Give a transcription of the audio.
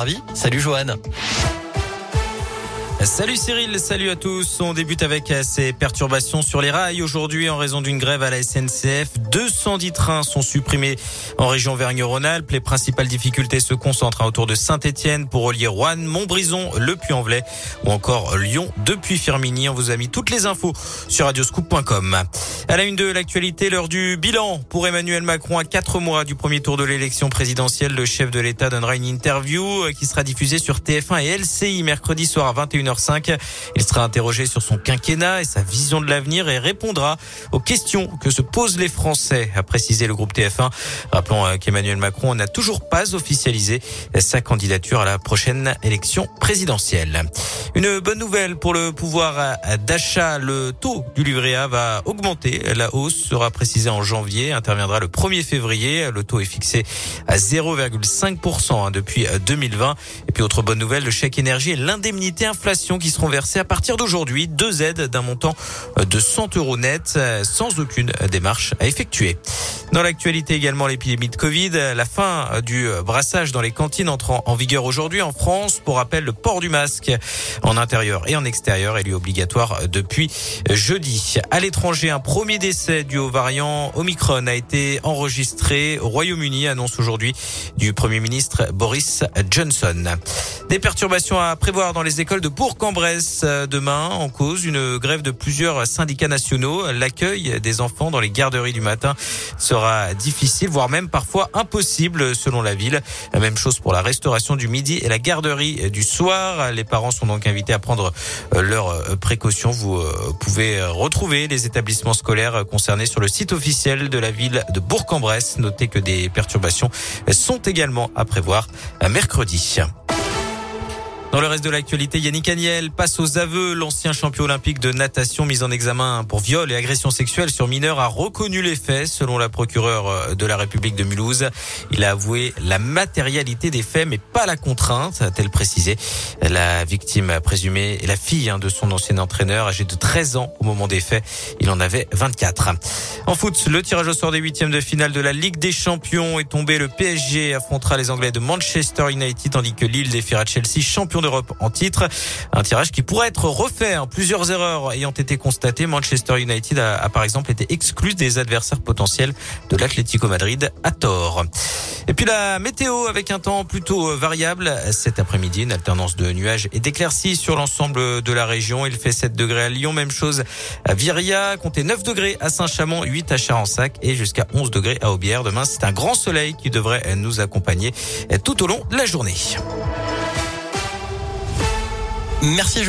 Ravi. Salut Joanne. Salut Cyril, salut à tous. On débute avec ces perturbations sur les rails. Aujourd'hui, en raison d'une grève à la SNCF, 210 trains sont supprimés en région Vergne-Rhône-Alpes. Les principales difficultés se concentrent autour de Saint-Etienne pour relier Rouen, Montbrison, Le Puy-en-Velay ou encore Lyon depuis Firminy. On vous a mis toutes les infos sur radioscoop.com. À la une de l'actualité, l'heure du bilan pour Emmanuel Macron à quatre mois du premier tour de l'élection présidentielle. Le chef de l'État donnera une interview qui sera diffusée sur TF1 et LCI mercredi soir à 21h. Il sera interrogé sur son quinquennat et sa vision de l'avenir et répondra aux questions que se posent les Français, a précisé le groupe TF1. Rappelons euh, qu'Emmanuel Macron n'a toujours pas officialisé sa candidature à la prochaine élection présidentielle. Une bonne nouvelle pour le pouvoir d'achat. Le taux du livret A va augmenter. La hausse sera précisée en janvier, interviendra le 1er février. Le taux est fixé à 0,5% hein, depuis 2020. Et puis autre bonne nouvelle, le chèque énergie et l'indemnité inflation qui seront versées à partir d'aujourd'hui. Deux aides d'un montant de 100 euros net sans aucune démarche à effectuer. Dans l'actualité également, l'épidémie de Covid, la fin du brassage dans les cantines entre en vigueur aujourd'hui en France. Pour rappel, le port du masque en intérieur et en extérieur est lui obligatoire depuis jeudi. À l'étranger, un premier décès du haut variant Omicron a été enregistré au Royaume-Uni, annonce aujourd'hui du Premier ministre Boris Johnson. Des perturbations à prévoir dans les écoles de Bourg-en-Bresse demain en cause une grève de plusieurs syndicats nationaux. L'accueil des enfants dans les garderies du matin difficile, voire même parfois impossible selon la ville. La même chose pour la restauration du midi et la garderie du soir. Les parents sont donc invités à prendre leurs précautions. Vous pouvez retrouver les établissements scolaires concernés sur le site officiel de la ville de Bourg-en-Bresse. Notez que des perturbations sont également à prévoir mercredi. Dans le reste de l'actualité, Yannick Agnel passe aux aveux. L'ancien champion olympique de natation mis en examen pour viol et agression sexuelle sur mineur a reconnu les faits, selon la procureure de la République de Mulhouse. Il a avoué la matérialité des faits, mais pas la contrainte, a-t-elle précisé. La victime présumée est la fille hein, de son ancien entraîneur, âgé de 13 ans au moment des faits. Il en avait 24. En foot, le tirage au sort des huitièmes de finale de la Ligue des Champions est tombé. Le PSG affrontera les Anglais de Manchester United, tandis que Lille défiera Chelsea, champion d'Europe en titre. Un tirage qui pourrait être refait. Hein. Plusieurs erreurs ayant été constatées. Manchester United a, a par exemple été exclu des adversaires potentiels de l'Atlético Madrid à tort. Et puis la météo avec un temps plutôt variable. Cet après-midi, une alternance de nuages et d'éclaircies sur l'ensemble de la région. Il fait 7 degrés à Lyon, même chose à Viria, comptez 9 degrés à Saint-Chamond, 8 à Charensac et jusqu'à 11 degrés à Aubière. Demain, c'est un grand soleil qui devrait nous accompagner tout au long de la journée. Merci Joël.